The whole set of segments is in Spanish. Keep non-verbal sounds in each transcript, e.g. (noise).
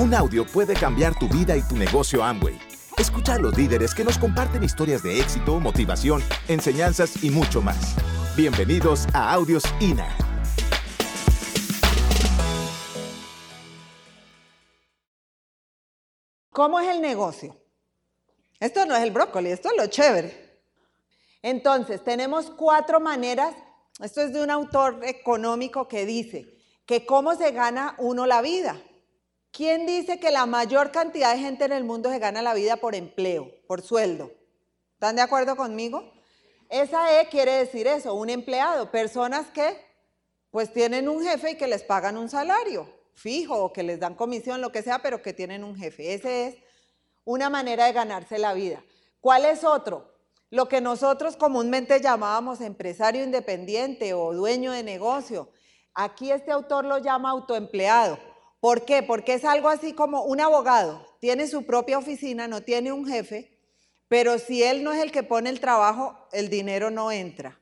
Un audio puede cambiar tu vida y tu negocio Amway. Escucha a los líderes que nos comparten historias de éxito, motivación, enseñanzas y mucho más. Bienvenidos a Audios INA. ¿Cómo es el negocio? Esto no es el brócoli, esto es lo chévere. Entonces, tenemos cuatro maneras. Esto es de un autor económico que dice que cómo se gana uno la vida. ¿Quién dice que la mayor cantidad de gente en el mundo se gana la vida por empleo, por sueldo? ¿Están de acuerdo conmigo? Esa E quiere decir eso, un empleado, personas que pues tienen un jefe y que les pagan un salario fijo o que les dan comisión, lo que sea, pero que tienen un jefe. Ese es una manera de ganarse la vida. ¿Cuál es otro? Lo que nosotros comúnmente llamábamos empresario independiente o dueño de negocio. Aquí este autor lo llama autoempleado. ¿Por qué? Porque es algo así como un abogado, tiene su propia oficina, no tiene un jefe, pero si él no es el que pone el trabajo, el dinero no entra.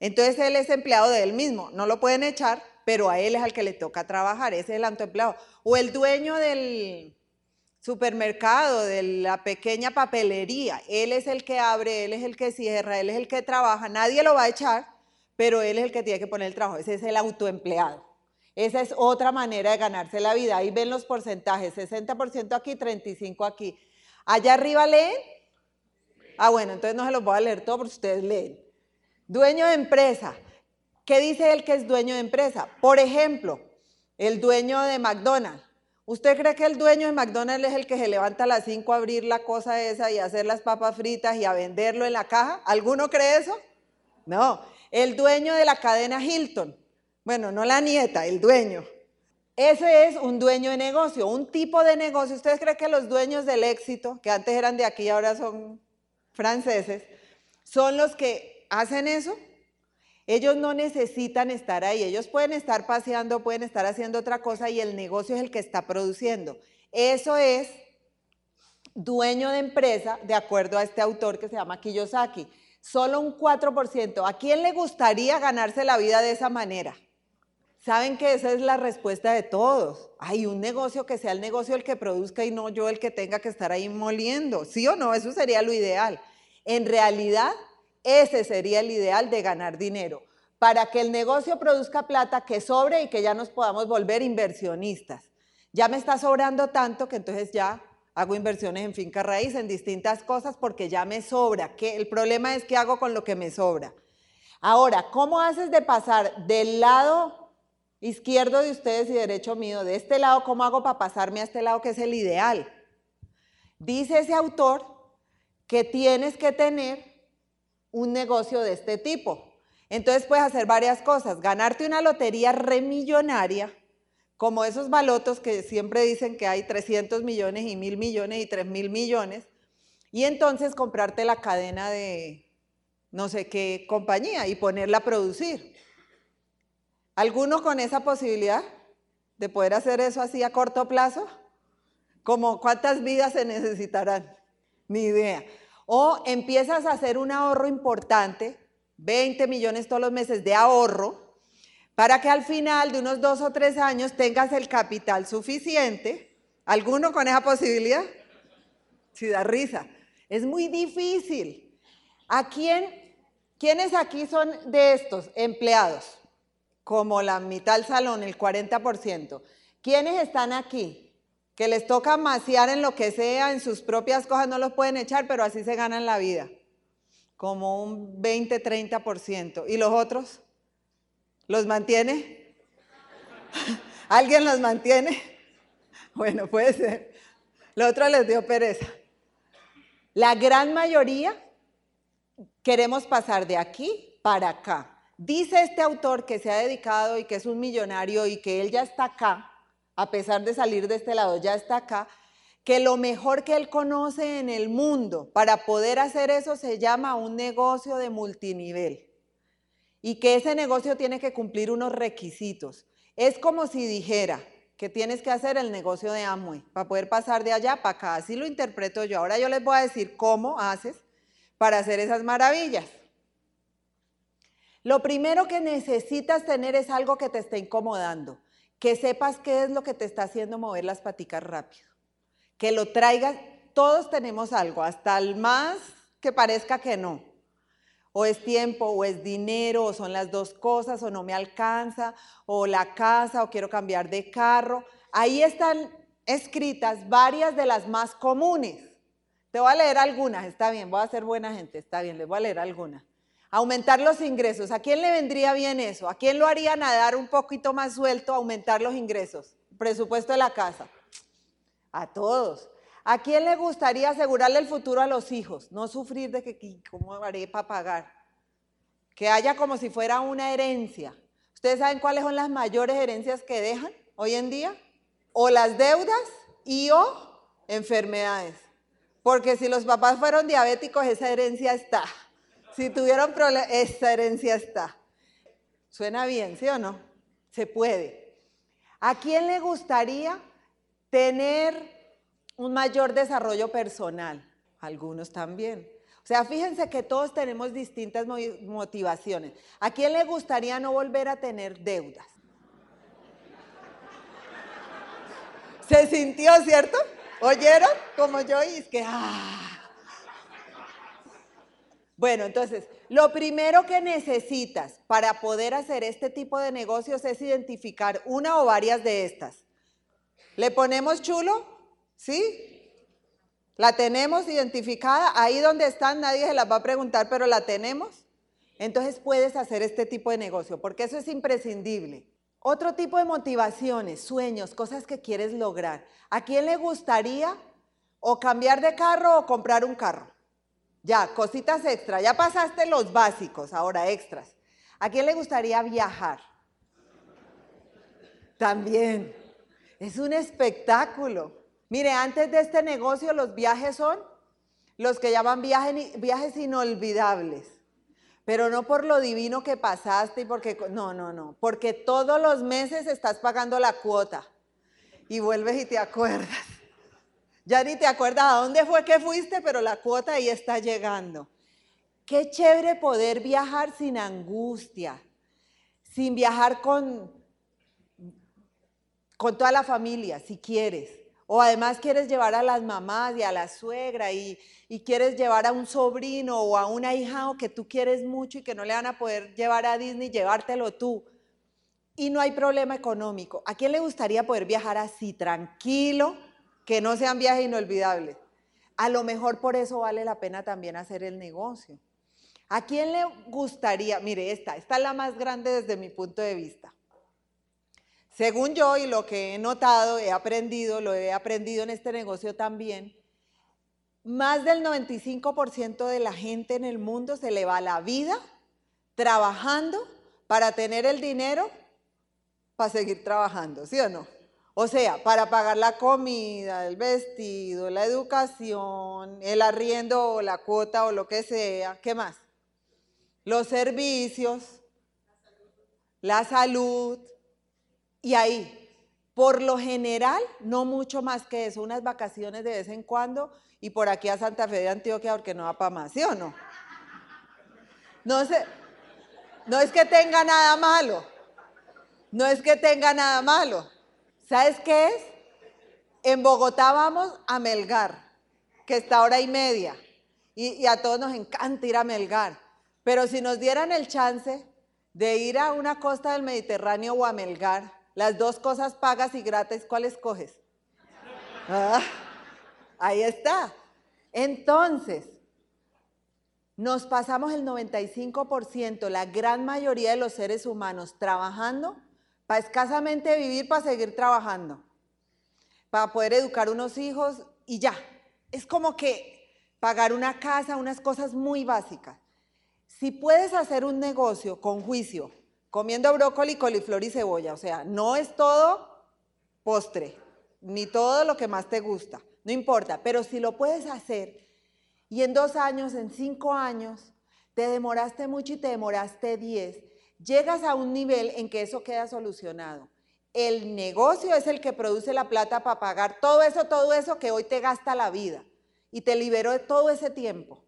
Entonces él es empleado de él mismo, no lo pueden echar, pero a él es al que le toca trabajar, ese es el autoempleado. O el dueño del supermercado, de la pequeña papelería, él es el que abre, él es el que cierra, él es el que trabaja, nadie lo va a echar, pero él es el que tiene que poner el trabajo, ese es el autoempleado. Esa es otra manera de ganarse la vida. Ahí ven los porcentajes, 60% aquí, 35% aquí. Allá arriba leen. Ah, bueno, entonces no se los voy a leer todo porque ustedes leen. Dueño de empresa. ¿Qué dice él que es dueño de empresa? Por ejemplo, el dueño de McDonald's. ¿Usted cree que el dueño de McDonald's es el que se levanta a las 5 a abrir la cosa esa y a hacer las papas fritas y a venderlo en la caja? ¿Alguno cree eso? No. El dueño de la cadena Hilton. Bueno, no la nieta, el dueño. Ese es un dueño de negocio, un tipo de negocio. ¿Ustedes creen que los dueños del éxito, que antes eran de aquí y ahora son franceses, son los que hacen eso? Ellos no necesitan estar ahí, ellos pueden estar paseando, pueden estar haciendo otra cosa y el negocio es el que está produciendo. Eso es dueño de empresa, de acuerdo a este autor que se llama Kiyosaki. Solo un 4%. ¿A quién le gustaría ganarse la vida de esa manera? Saben que esa es la respuesta de todos. Hay un negocio que sea el negocio el que produzca y no yo el que tenga que estar ahí moliendo. ¿Sí o no? Eso sería lo ideal. En realidad, ese sería el ideal de ganar dinero. Para que el negocio produzca plata que sobre y que ya nos podamos volver inversionistas. Ya me está sobrando tanto que entonces ya hago inversiones en finca raíz, en distintas cosas, porque ya me sobra. Que el problema es qué hago con lo que me sobra. Ahora, ¿cómo haces de pasar del lado izquierdo de ustedes y derecho mío, de este lado, ¿cómo hago para pasarme a este lado que es el ideal? Dice ese autor que tienes que tener un negocio de este tipo. Entonces puedes hacer varias cosas, ganarte una lotería remillonaria, como esos balotos que siempre dicen que hay 300 millones y mil millones y 3 mil millones, y entonces comprarte la cadena de no sé qué compañía y ponerla a producir. ¿Alguno con esa posibilidad de poder hacer eso así a corto plazo? ¿Como cuántas vidas se necesitarán? Ni idea. O empiezas a hacer un ahorro importante, 20 millones todos los meses de ahorro, para que al final de unos dos o tres años tengas el capital suficiente. ¿Alguno con esa posibilidad? Si da risa. Es muy difícil. ¿A quién? ¿Quiénes aquí son de estos empleados? Como la mitad del salón, el 40%. ¿Quiénes están aquí? Que les toca maciar en lo que sea, en sus propias cosas, no los pueden echar, pero así se ganan la vida. Como un 20, 30%. ¿Y los otros? ¿Los mantiene? (laughs) ¿Alguien los mantiene? (laughs) Bueno, puede ser. Lo otro les dio pereza. La gran mayoría queremos pasar de aquí para acá. Dice este autor que se ha dedicado y que es un millonario y que él ya está acá, a pesar de salir de este lado, ya está acá, que lo mejor que él conoce en el mundo para poder hacer eso se llama un negocio de multinivel y que ese negocio tiene que cumplir unos requisitos. Es como si dijera que tienes que hacer el negocio de Amway para poder pasar de allá para acá. Así lo interpreto yo. Ahora yo les voy a decir cómo haces para hacer esas maravillas. Lo primero que necesitas tener es algo que te esté incomodando. que sepas qué es lo que te está haciendo mover las paticas rápido. Que lo traigas, todos tenemos algo, hasta el más que parezca que no. O es tiempo, o es dinero, o son las dos cosas, o no me alcanza, o la casa, o quiero cambiar de carro. Ahí están escritas varias de las más comunes. Te voy a leer algunas, está bien, voy a ser buena gente, está bien, les voy a leer algunas. Aumentar los ingresos. ¿A quién le vendría bien eso? ¿A quién lo haría nadar un poquito más suelto, aumentar los ingresos? Presupuesto de la casa. A todos. ¿A quién le gustaría asegurarle el futuro a los hijos? No sufrir de que, ¿cómo haré para pagar? Que haya como si fuera una herencia. ¿Ustedes saben cuáles son las mayores herencias que dejan hoy en día? O las deudas y o enfermedades. Porque si los papás fueron diabéticos, esa herencia está. Si tuvieron problemas, esa herencia está. Suena bien, ¿sí o no? Se puede. ¿A quién le gustaría tener un mayor desarrollo personal? Algunos también. O sea, fíjense que todos tenemos distintas motivaciones. ¿A quién le gustaría no volver a tener deudas? Se sintió, ¿cierto? ¿Oyeron? Como yo y es que, ah. Bueno, entonces, lo primero que necesitas para poder hacer este tipo de negocios es identificar una o varias de estas. ¿Le ponemos chulo? ¿Sí? ¿La tenemos identificada? Ahí donde están nadie se las va a preguntar, pero la tenemos. Entonces puedes hacer este tipo de negocio, porque eso es imprescindible. Otro tipo de motivaciones, sueños, cosas que quieres lograr. ¿A quién le gustaría o cambiar de carro o comprar un carro? Ya, cositas extra. Ya pasaste los básicos, ahora extras. ¿A quién le gustaría viajar? También. Es un espectáculo. Mire, antes de este negocio los viajes son los que llaman viajes, inolvidables. Pero no por lo divino que pasaste y porque... No, no, no. Porque todos los meses estás pagando la cuota. Y vuelves y te acuerdas. Ya ni te acuerdas a dónde fue que fuiste, pero la cuota ahí está llegando. Qué chévere poder viajar sin angustia, sin viajar con, con toda la familia, si quieres. O además quieres llevar a las mamás y a la suegra y, y quieres llevar a un sobrino o a una hija que tú quieres mucho y que no le van a poder llevar a Disney, llevártelo tú. Y no hay problema económico. ¿A quién le gustaría poder viajar así, tranquilo? Que no sean viajes inolvidables. A lo mejor por eso vale la pena también hacer el negocio. ¿A quién le gustaría? Mire, esta, esta es la más grande desde mi punto de vista. Según yo y lo que he notado, he aprendido, lo he aprendido en este negocio también, más del 95% de la gente en el mundo se le va la vida trabajando para tener el dinero para seguir trabajando, ¿sí o no? O sea, para pagar la comida, el vestido, la educación, el arriendo o la cuota o lo que sea. ¿Qué más? Los servicios, la salud. Y ahí, por lo general, no mucho más que eso, unas vacaciones de vez en cuando y por aquí a Santa Fe de Antioquia porque no va para más, ¿sí o no? No, no es que tenga nada malo, no es que tenga nada malo. ¿Sabes qué es? En Bogotá vamos a Melgar, que está hora y media. Y, a todos nos encanta ir a Melgar. Pero si nos dieran el chance de ir a una costa del Mediterráneo o a Melgar, las dos cosas pagas y gratis, ¿cuál escoges? Ah, ahí está. Entonces, nos pasamos el 95%, la gran mayoría de los seres humanos, trabajando para escasamente vivir, para seguir trabajando, para poder educar unos hijos y ya. Es como que pagar una casa, unas cosas muy básicas. Si puedes hacer un negocio con juicio, comiendo brócoli, coliflor y cebolla, o sea, no es todo postre, ni todo lo que más te gusta, no importa, pero si lo puedes hacer y en dos años, en cinco años, te demoraste mucho y te demoraste diez, llegas a un nivel en que eso queda solucionado. El negocio es el que produce la plata para pagar todo eso, todo eso que hoy te gasta la vida y te liberó de todo ese tiempo.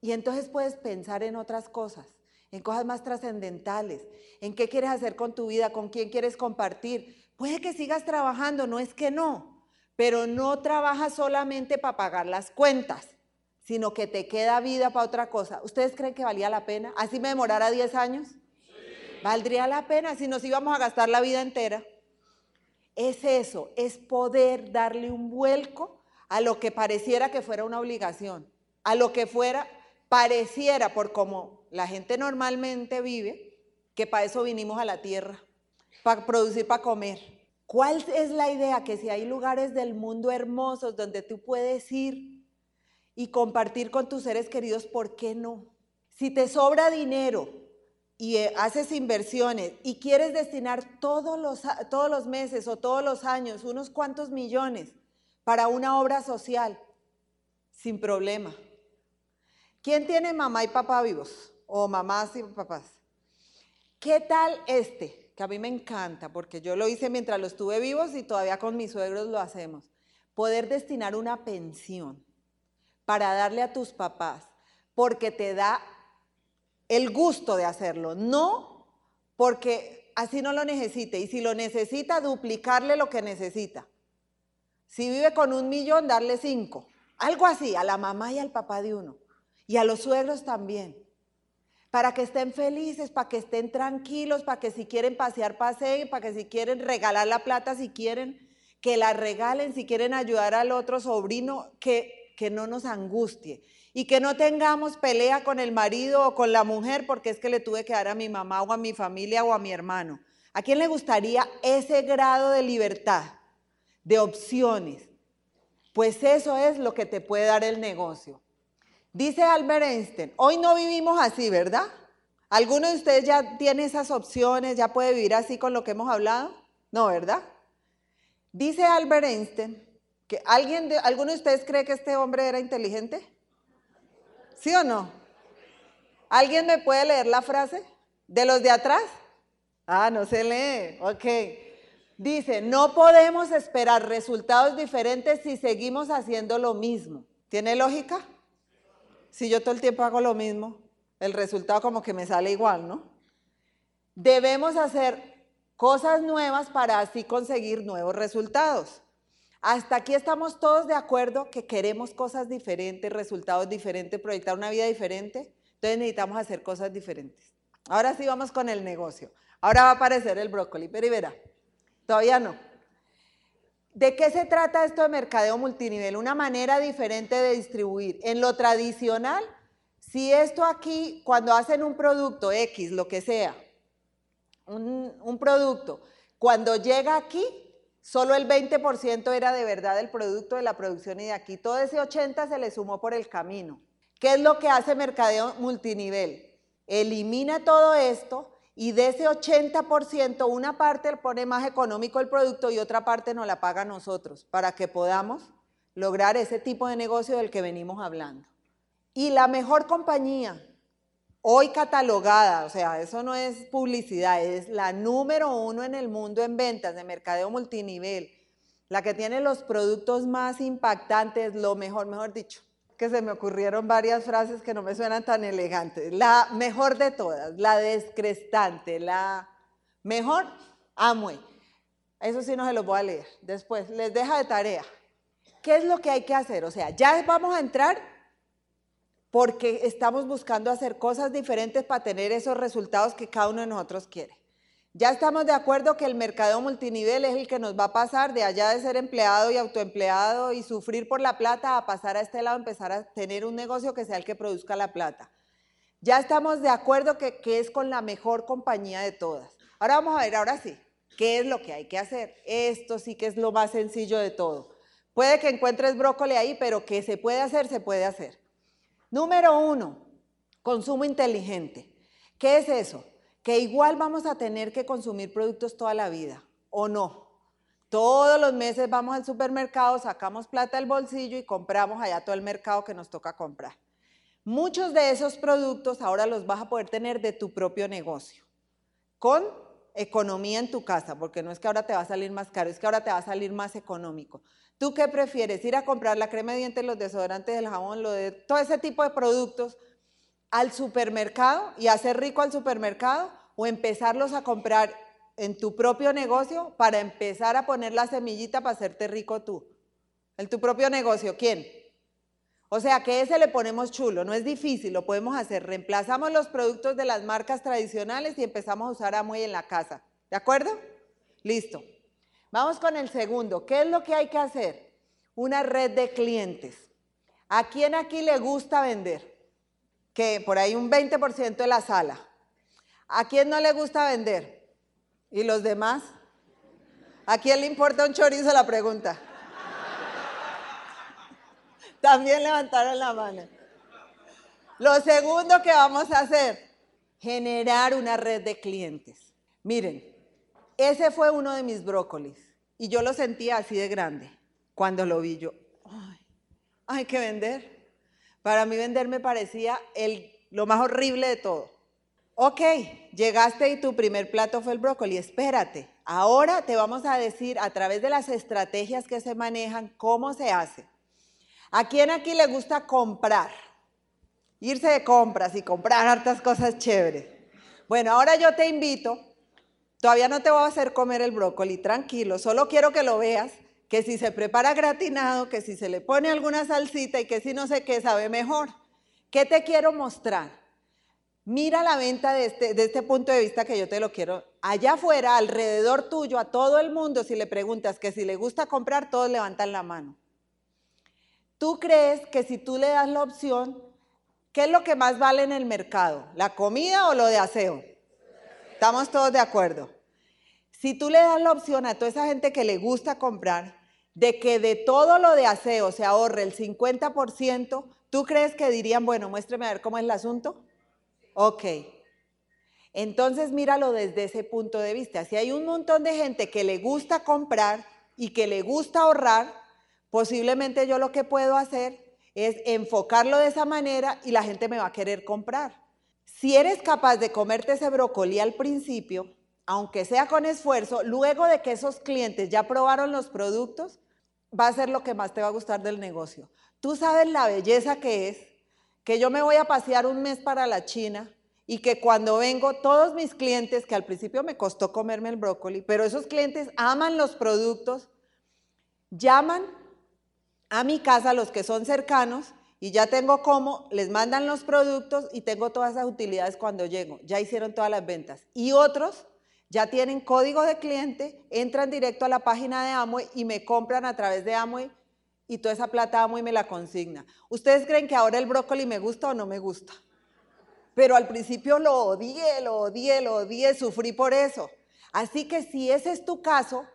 Y entonces puedes pensar en otras cosas. en cosas más trascendentales, en qué quieres hacer con tu vida, con quién quieres compartir. Puede que sigas trabajando, no es que no, pero no trabajas solamente para pagar las cuentas, sino que te queda vida para otra cosa. ¿Ustedes creen que valía la pena? ¿Así me demorara 10 años? Valdría la pena si nos íbamos a gastar la vida entera. Es eso, es poder darle un vuelco a lo que pareciera que fuera una obligación, a lo que fuera, pareciera por como la gente normalmente vive, que para eso vinimos a la tierra, para producir, para comer. ¿Cuál es la idea? Que si hay lugares del mundo hermosos donde tú puedes ir y compartir con tus seres queridos, ¿por qué no? Si te sobra dinero, y eh, haces inversiones y quieres destinar todos los, todos los meses o todos los años unos cuantos millones para una obra social, sin problema. ¿Quién tiene mamá y papá vivos? O mamás y papás. ¿Qué tal este? Que a mí me encanta, porque yo lo hice mientras los tuve vivos y todavía con mis suegros lo hacemos. Poder destinar una pensión para darle a tus papás, porque te da el gusto de hacerlo, no porque así no lo necesite. Y si lo necesita, duplicarle lo que necesita. Si vive con un millón, darle cinco. Algo así, a la mamá y al papá de uno. Y a los suegros también. Para que estén felices, para que estén tranquilos, para que si quieren pasear, paseen, para que si quieren regalar la plata, si quieren, que la regalen, si quieren ayudar al otro sobrino, que, que no nos angustie y que no tengamos pelea con el marido o con la mujer porque es que le tuve que dar a mi mamá o a mi familia o a mi hermano. ¿A quién le gustaría ese grado de libertad, de opciones? Pues eso es lo que te puede dar el negocio. Dice Albert Einstein, hoy no vivimos así, ¿verdad? ¿Alguno de ustedes ya tiene esas opciones, ya puede vivir así con lo que hemos hablado? No, ¿verdad? Dice Albert Einstein que alguien de, ¿alguno de ustedes cree que este hombre era inteligente? ¿Sí o no? ¿Alguien me puede leer la frase? ¿De los de atrás? Ah, no se lee. Ok. Dice, no podemos esperar resultados diferentes si seguimos haciendo lo mismo. ¿Tiene lógica? Si yo todo el tiempo hago lo mismo, el resultado como que me sale igual, ¿no? Debemos hacer cosas nuevas para así conseguir nuevos resultados. Hasta aquí estamos todos de acuerdo que queremos cosas diferentes, resultados diferentes, proyectar una vida diferente. Entonces necesitamos hacer cosas diferentes. Ahora sí vamos con el negocio. Ahora va a aparecer el brócoli, pero y verá, todavía no. ¿De qué se trata esto de mercadeo multinivel? Una manera diferente de distribuir. En lo tradicional, si esto aquí, cuando hacen un producto X, lo que sea, un, un producto, cuando llega aquí, Solo el 20% era de verdad el producto de la producción y de aquí todo ese 80% se le sumó por el camino. ¿Qué es lo que hace mercadeo multinivel? Elimina todo esto y de ese 80% una parte pone más económico el producto y otra parte nos la paga nosotros para que podamos lograr ese tipo de negocio del que venimos hablando. Y la mejor compañía hoy catalogada, o sea, eso no es publicidad, es la número uno en el mundo en ventas de mercadeo multinivel, la que tiene los productos más impactantes, lo mejor, mejor dicho, que se me ocurrieron varias frases que no me suenan tan elegantes, la mejor de todas, la descrestante, la mejor, Amway. Eso sí no se los voy a leer. Después, les deja de tarea. ¿Qué es lo que hay que hacer? O sea, ya vamos a entrar porque estamos buscando hacer cosas diferentes para tener esos resultados que cada uno de nosotros quiere. Ya estamos de acuerdo que el mercado multinivel es el que nos va a pasar de allá de ser empleado y autoempleado y sufrir por la plata a pasar a este lado, empezar a tener un negocio que sea el que produzca la plata. Ya estamos de acuerdo que, que es con la mejor compañía de todas. Ahora vamos a ver, ahora sí, ¿qué es lo que hay que hacer? Esto sí que es lo más sencillo de todo. Puede que encuentres brócoli ahí, pero que se puede hacer, se puede hacer. Número uno, consumo inteligente. ¿Qué es eso? Que igual vamos a tener que consumir productos toda la vida, ¿o no? Todos los meses vamos al supermercado, sacamos plata del bolsillo y compramos allá todo el mercado que nos toca comprar. Muchos de esos productos ahora los vas a poder tener de tu propio negocio, con economía en tu casa, porque no es que ahora te va a salir más caro, es que ahora te va a salir más económico. ¿Tú qué prefieres? Ir a comprar la crema de dientes, los desodorantes, el jabón, todo ese tipo de productos al supermercado y hacer rico al supermercado o empezarlos a comprar en tu propio negocio para empezar a poner la semillita para hacerte rico tú. En tu propio negocio, ¿quién? O sea, que ese le ponemos chulo, no es difícil, lo podemos hacer. Reemplazamos los productos de las marcas tradicionales y empezamos a usar Amway en la casa. ¿De acuerdo? Listo. Vamos con el segundo. ¿Qué es lo que hay que hacer? Una red de clientes. ¿A quién aquí le gusta vender? Que por ahí un 20% de la sala. ¿A quién no le gusta vender? ¿Y los demás? ¿A quién le importa un chorizo la pregunta? (laughs) También levantaron la mano. Lo segundo que vamos a hacer, generar una red de clientes. Miren, ese fue uno de mis brócolis y yo lo sentía así de grande cuando lo vi yo. Ay, hay que vender. Para mí vender me parecía el, lo más horrible de todo. Ok, llegaste y tu primer plato fue el brócoli. Espérate, ahora te vamos a decir a través de las estrategias que se manejan cómo se hace. ¿A quién aquí le gusta comprar? Irse de compras y comprar hartas cosas chéveres. Bueno, ahora yo te invito, todavía no te voy a hacer comer el brócoli, tranquilo, solo quiero que lo veas, que si se prepara gratinado, que si se le pone alguna salsita y que si no sé qué sabe mejor. ¿Qué te quiero mostrar? Mira la venta de este, este punto de vista que yo te lo quiero. Allá afuera, alrededor tuyo, a todo el mundo, si le preguntas que si le gusta comprar, todos levantan la mano. ¿Tú crees que si tú le das la opción, qué es lo que más vale en el mercado? ¿La comida o lo de aseo? Estamos todos de acuerdo. Si tú le das la opción a toda esa gente que le gusta comprar, de que de todo lo de aseo se ahorre el 50%, ¿tú crees que dirían, bueno, muéstreme a ver cómo es el asunto? Ok. Entonces míralo desde ese punto de vista. Si hay un montón de gente que le gusta comprar y que le gusta ahorrar, Posiblemente yo lo que puedo hacer es enfocarlo de esa manera y la gente me va a querer comprar. Si eres capaz de comerte ese brócoli al principio, aunque sea con esfuerzo, luego de que esos clientes ya probaron los productos, va a ser lo que más te va a gustar del negocio. Tú sabes la belleza que es que yo me voy a pasear un mes para la China y que cuando vengo todos mis clientes, que al principio me costó comerme el brócoli, pero esos clientes aman los productos, llaman a mi casa, los que son cercanos, y ya tengo cómo, les mandan los productos y tengo todas esas utilidades cuando llego. Ya hicieron todas las ventas. Y otros ya tienen código de cliente, entran directo a la página de Amway y me compran a través de Amway y toda esa plata Amway me la consigna. ¿Ustedes creen que ahora el brócoli me gusta o no me gusta? Pero al principio lo odié, lo odié, lo odié, sufrí por eso. Así que si ese es tu caso,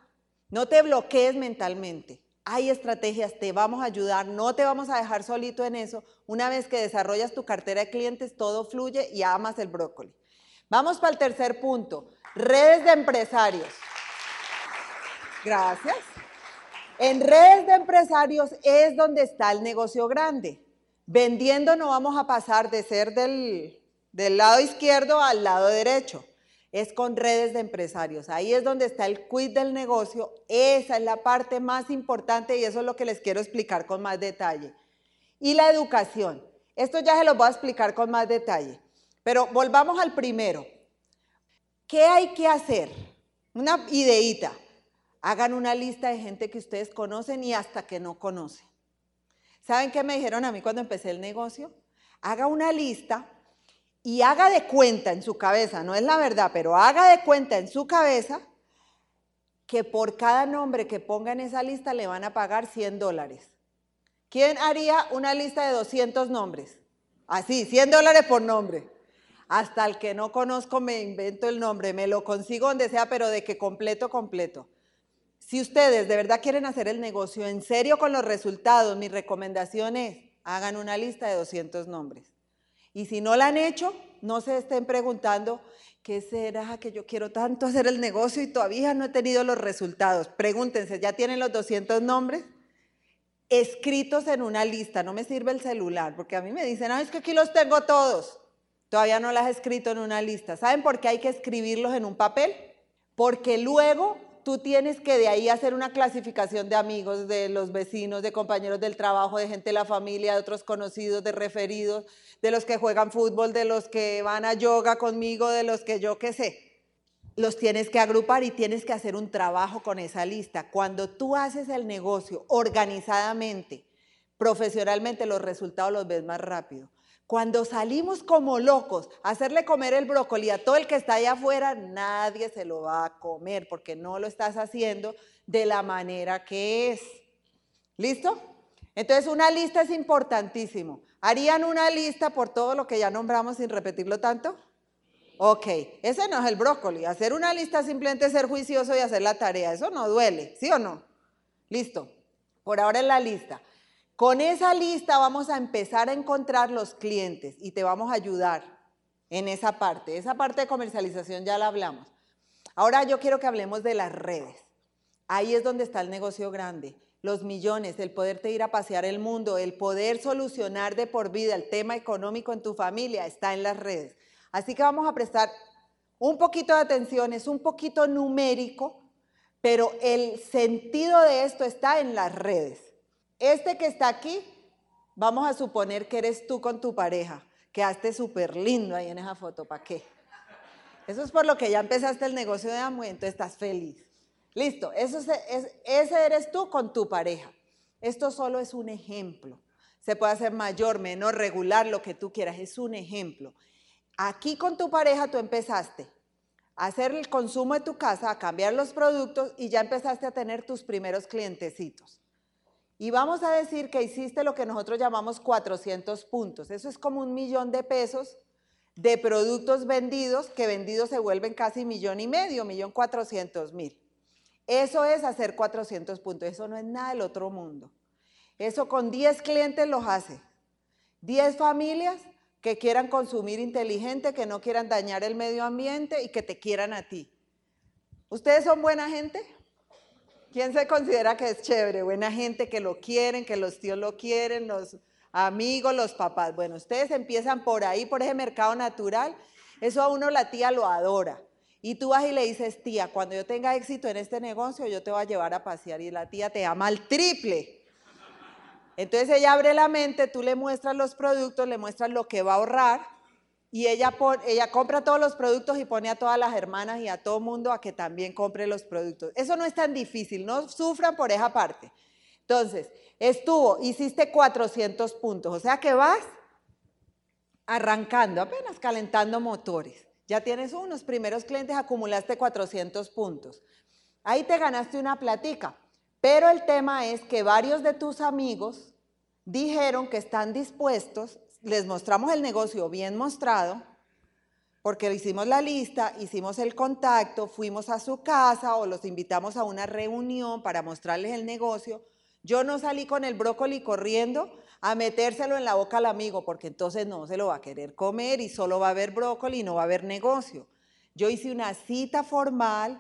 no te bloquees mentalmente hay estrategias, te vamos a ayudar, no te vamos a dejar solito en eso. Una vez que desarrollas tu cartera de clientes, todo fluye y amas el brócoli. Vamos para el tercer punto, redes de empresarios. Gracias. En redes de empresarios es donde está el negocio grande. Vendiendo no vamos a pasar de ser del, del lado izquierdo al lado derecho es con redes de empresarios. Ahí es donde está el quid del negocio. Esa es la parte más importante y eso es lo que les quiero explicar con más detalle. Y la educación. Esto ya se lo voy a explicar con más detalle. Pero volvamos al primero. ¿Qué hay que hacer? Una ideita. Hagan una lista de gente que ustedes conocen y hasta que no conocen. ¿Saben qué me dijeron a mí cuando empecé el negocio? Haga una lista y haga de cuenta en su cabeza, no es la verdad, pero haga de cuenta en su cabeza que por cada nombre que ponga en esa lista le van a pagar 100 dólares. ¿Quién haría una lista de 200 nombres? Así, 100 dólares por nombre. Hasta el que no conozco me invento el nombre, me lo consigo donde sea, pero de que completo, completo. Si ustedes de verdad quieren hacer el negocio en serio con los resultados, mi recomendación es, hagan una lista de 200 nombres. Y si no la han hecho, no se estén preguntando, ¿qué será que yo quiero tanto hacer el negocio y todavía no he tenido los resultados? Pregúntense, ¿ya tienen los 200 nombres? Escritos en una lista, no me sirve el celular, porque a mí me dicen, ah, es que aquí los tengo todos. Todavía no las he escrito en una lista. ¿Saben por qué hay que escribirlos en un papel? Porque luego tú tienes que de ahí hacer una clasificación de amigos, de los vecinos, de compañeros del trabajo, de gente de la familia, de otros conocidos, de referidos, de los que juegan fútbol, de los que van a yoga conmigo, de los que yo qué sé. Los tienes que agrupar y tienes que hacer un trabajo con esa lista. Cuando tú haces el negocio organizadamente, profesionalmente, los resultados los ves más rápido. Cuando salimos como locos a hacerle comer el brócoli a todo el que está allá afuera, nadie se lo va a comer porque no lo estás haciendo de la manera que es. ¿Listo? Entonces una lista es importantísimo. ¿Harían una lista por todo lo que ya nombramos sin repetirlo tanto? Ok, ese no es el brócoli. Hacer una lista simplemente es ser juicioso y hacer la tarea. Eso no duele, ¿sí o no? Listo. Por ahora es la lista. Con esa lista vamos a empezar a encontrar los clientes y te vamos a ayudar en esa parte. Esa parte de comercialización ya la hablamos. Ahora yo quiero que hablemos de las redes. Ahí es donde está el negocio grande. Los millones, el poderte ir a pasear el mundo, el poder solucionar de por vida el tema económico en tu familia está en las redes. Así que vamos a prestar un poquito de atención, es un poquito numérico, pero el sentido de esto está en las redes. Este que está aquí, vamos a suponer que eres tú con tu pareja. Quedaste súper lindo ahí en esa foto, ¿para qué? Eso es por lo que ya empezaste el negocio de Amway, entonces estás feliz. Listo, eso es, ese eres tú con tu pareja. Esto solo es un ejemplo. Se puede hacer mayor, menor, regular, lo que tú quieras, es un ejemplo. Aquí con tu pareja tú empezaste a hacer el consumo de tu casa, a cambiar los productos y ya empezaste a tener tus primeros clientecitos. Y vamos a decir que hiciste lo que nosotros llamamos 400 puntos. Eso es como un millón de pesos de productos vendidos, que vendidos se vuelven casi millón y medio, millón cuatrocientos mil. Eso es hacer 400 puntos. Eso no es nada del otro mundo. Eso con 10 clientes los hace. 10 familias que quieran consumir inteligente, que no quieran dañar el medio ambiente y que te quieran a ti. ¿Ustedes son buena gente? ¿Quién se considera que es chévere? Buena gente que lo quieren, que los tíos lo quieren, los amigos, los papás. Bueno, ustedes empiezan por ahí, por ese mercado natural. Eso a uno la tía lo adora. Y tú vas y le dices, tía, cuando yo tenga éxito en este negocio, yo te voy a llevar a pasear. Y la tía te ama al triple. Entonces ella abre la mente, tú le muestras los productos, le muestras lo que va a ahorrar y ella, compra todos los productos y pone a todas las hermanas y a todo mundo a que también compre los productos. Eso no es tan difícil, no sufran por esa parte. Entonces, estuvo, hiciste 400 puntos, o sea que vas arrancando, apenas calentando motores. Ya tienes unos primeros clientes, acumulaste 400 puntos. Ahí te ganaste una platica. Pero el tema es que varios de tus amigos dijeron que están dispuestos les mostramos el negocio bien mostrado, porque hicimos la lista, hicimos el contacto, fuimos a su casa o los invitamos a una reunión para mostrarles el negocio. Yo no salí con el brócoli corriendo a metérselo en la boca al amigo, porque entonces no se lo va a querer comer y solo va a haber brócoli y no va a haber negocio. Yo hice una cita formal,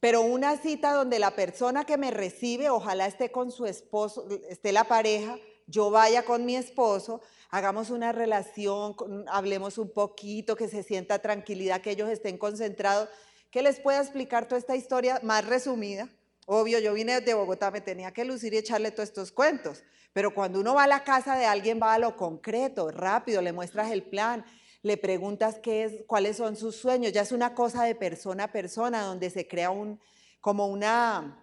pero una cita donde la persona que me recibe, ojalá esté con su esposo, esté la pareja, yo vaya con mi esposo, hagamos una relación, hablemos un poquito, que se sienta tranquilidad, que ellos estén concentrados, que les pueda explicar toda esta historia más resumida. Obvio, yo vine de Bogotá, me tenía que lucir y echarle todos estos cuentos, pero cuando uno va a la casa de alguien va a lo concreto, rápido, le muestras el plan, le preguntas qué es, cuáles son sus sueños, ya es una cosa de persona a persona donde se crea un, como una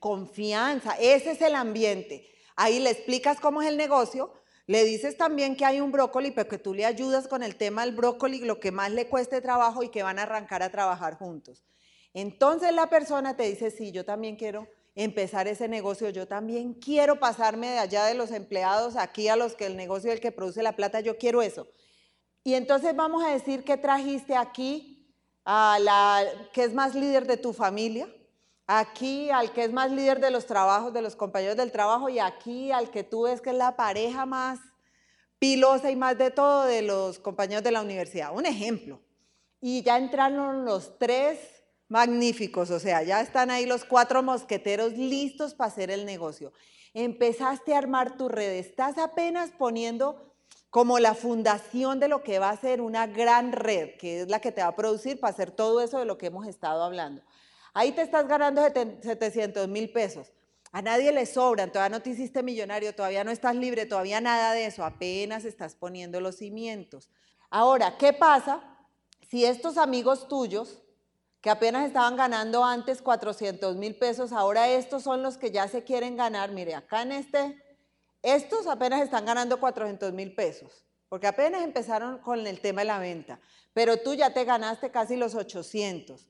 confianza, ese es el ambiente. Ahí le explicas cómo es el negocio, le dices también que hay un brócoli, pero que tú le ayudas con el tema del brócoli, lo que más le cueste trabajo y que van a arrancar a trabajar juntos. Entonces la persona te dice, sí, yo también quiero empezar ese negocio, yo también quiero pasarme de allá de los empleados aquí a los que el negocio el que produce la plata, yo quiero eso. Y entonces vamos a decir que trajiste aquí a la que es más líder de tu familia, aquí al que es más líder de los trabajos, de los compañeros del trabajo, y aquí al que tú ves que es la pareja más pilosa y más de todo de los compañeros de la universidad. Un ejemplo. Y ya entraron los tres magníficos, o sea, ya están ahí los cuatro mosqueteros listos para hacer el negocio. Empezaste a armar tu red, estás apenas poniendo como la fundación de lo que va a ser una gran red, que es la que te va a producir para hacer todo eso de lo que hemos estado hablando. Ahí te estás ganando 700 mil pesos. A nadie le sobran, todavía no te hiciste millonario, todavía no estás libre, todavía nada de eso, apenas estás poniendo los cimientos. Ahora, ¿qué pasa si estos amigos tuyos, que apenas estaban ganando antes 400 mil pesos, ahora estos son los que ya se quieren ganar? Mire, acá en este, estos apenas están ganando 400 mil pesos, porque apenas empezaron con el tema de la venta, pero tú ya te ganaste casi los 800.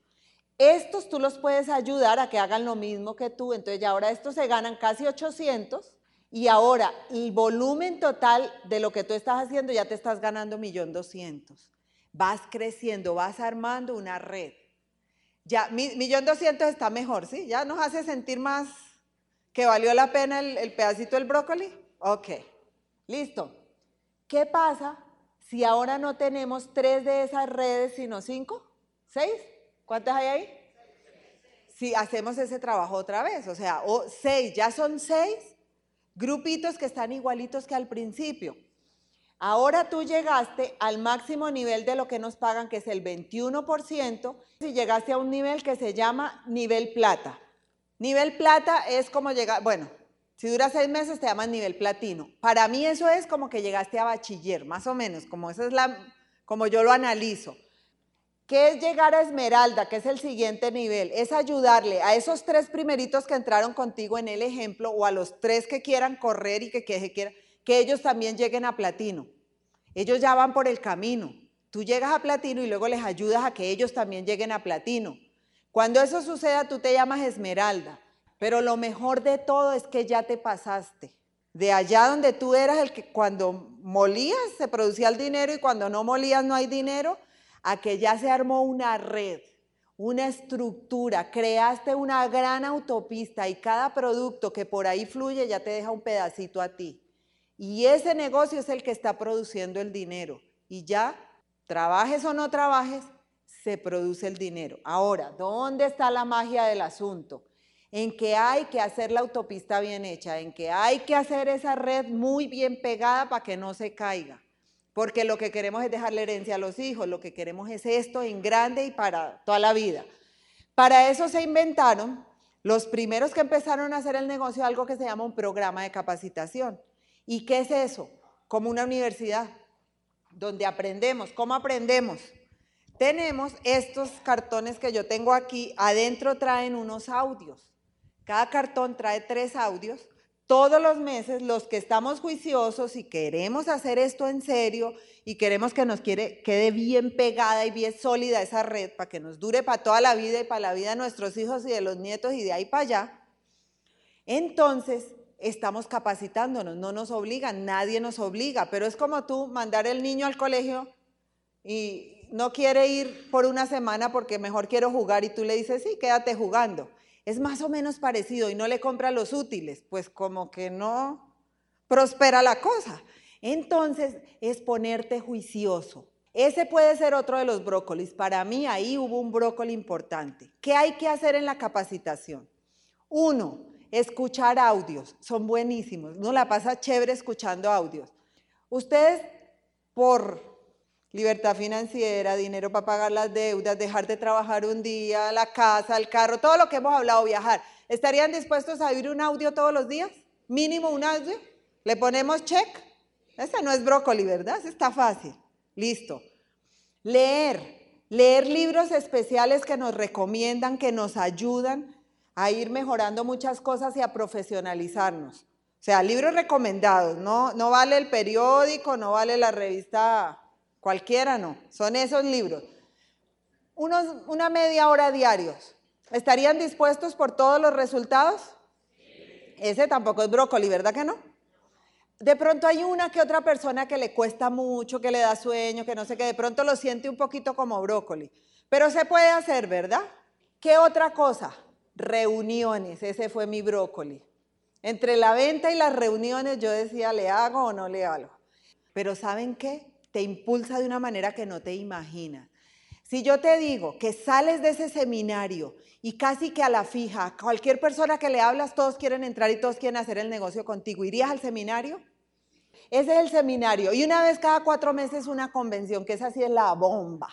Estos tú los puedes ayudar a que hagan lo mismo que tú, entonces ya ahora estos se ganan casi 800 y ahora el volumen total de lo que tú estás haciendo ya te estás ganando 1.200.000. Vas creciendo, vas armando una red. Ya, 1.200.000 está mejor, ¿sí? Ya nos hace sentir más que valió la pena el, el pedacito del brócoli. Ok, listo. ¿Qué pasa si ahora no tenemos tres de esas redes, sino cinco? ¿Seis? ¿Cuántas hay ahí? Si hacemos ese trabajo otra vez, o sea, o seis, ya son seis grupitos que están igualitos que al principio. Ahora tú llegaste al máximo nivel de lo que nos pagan, que es el 21%, y llegaste a un nivel que se llama nivel plata. Nivel plata es como llegar, bueno, si dura seis meses te llaman nivel platino. Para mí eso es como que llegaste a bachiller, más o menos, como esa es la, como yo lo analizo. ¿Qué es llegar a Esmeralda, que es el siguiente nivel? Es ayudarle a esos tres primeritos que entraron contigo en el ejemplo o a los tres que quieran correr y que, que, que ellos también lleguen a platino. Ellos ya van por el camino. Tú llegas a platino y luego les ayudas a que ellos también lleguen a platino. Cuando eso suceda, tú te llamas Esmeralda. Pero lo mejor de todo es que ya te pasaste. De allá donde tú eras el que cuando molías se producía el dinero y cuando no molías no hay dinero, a que ya se armó una red, una estructura, creaste una gran autopista y cada producto que por ahí fluye ya te deja un pedacito a ti. Y ese negocio es el que está produciendo el dinero. Y ya, trabajes o no trabajes, se produce el dinero. Ahora, ¿dónde está la magia del asunto? En que hay que hacer la autopista bien hecha, en que hay que hacer esa red muy bien pegada para que no se caiga porque lo que queremos es dejarle herencia a los hijos, lo que queremos es esto en grande y para toda la vida. Para eso se inventaron los primeros que empezaron a hacer el negocio algo que se llama un programa de capacitación. ¿Y qué es eso? Como una universidad, donde aprendemos. ¿Cómo aprendemos? Tenemos estos cartones que yo tengo aquí, adentro traen unos audios. Cada cartón trae tres audios todos los meses los que estamos juiciosos y queremos hacer esto en serio y queremos que nos quede bien pegada y bien sólida esa red para que nos dure para toda la vida y para la vida de nuestros hijos y de los nietos y de ahí para allá, entonces estamos capacitándonos, no nos obligan, nadie nos obliga, pero es como tú mandar el niño al colegio y no quiere ir por una semana porque mejor quiero jugar y tú le dices, sí, quédate jugando es más o menos parecido y no le compra los útiles, pues como que no prospera la cosa. Entonces es ponerte juicioso. Ese puede ser otro de los brócolis. Para mí ahí hubo un brócoli importante. ¿Qué hay que hacer en la capacitación? Uno, escuchar audios. Son buenísimos. No la pasa chévere escuchando audios. Ustedes por libertad financiera, dinero para pagar las deudas, dejar de trabajar un día, la casa, el carro, todo lo que hemos hablado, viajar. ¿Estarían dispuestos a oír un audio todos los días? Mínimo un audio. ¿Le ponemos check? Ese no es brócoli, ¿verdad? Ese está fácil. Listo. Leer. Leer libros especiales que nos recomiendan, que nos ayudan a ir mejorando muchas cosas y a profesionalizarnos. O sea, libros recomendados, no, no vale el periódico, no vale la revista Cualquiera no, son esos libros. Unos, una media hora diarios. ¿Estarían dispuestos por todos los resultados? Ese tampoco es brócoli, ¿verdad que no? De pronto hay una que otra persona que le cuesta mucho, que le da sueño, que no sé qué, de pronto lo siente un poquito como brócoli. Pero se puede hacer, ¿verdad? ¿Qué otra cosa? Reuniones, ese fue mi brócoli. Entre la venta y las reuniones yo decía, ¿le hago o no le hago? Pero ¿saben qué? Te impulsa de una manera que no te imaginas. Si yo te digo que sales de ese seminario y casi que a la fija, cualquier persona que le hablas, todos quieren entrar y todos quieren hacer el negocio contigo, ¿irías al seminario? Ese es el seminario. Y una vez cada cuatro meses una convención, que esa sí es la bomba.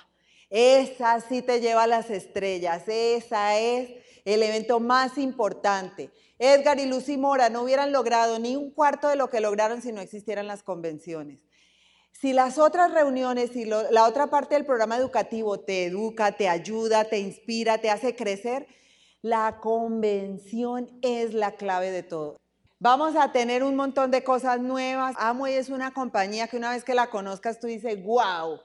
Esa sí te lleva a las estrellas, esa es el evento más importante. Edgar y Lucy Mora no hubieran logrado ni un cuarto de lo que lograron si no existieran las convenciones. Si las otras reuniones y la otra parte del programa educativo te educa, te ayuda, te inspira, te hace crecer, la convención es la clave de todo. Vamos a tener un montón de cosas nuevas. Amway es una compañía que una vez que la conozcas tú dices, wow.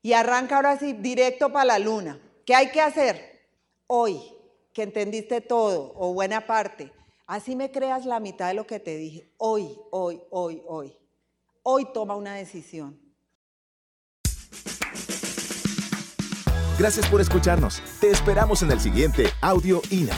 Y arranca ahora sí directo para la luna. ¿Qué hay que hacer? Hoy, que entendiste todo o buena parte, así me creas la mitad de lo que te dije. Hoy, hoy, hoy, hoy. Hoy toma una decisión. Gracias por escucharnos. Te esperamos en el siguiente Audio INA.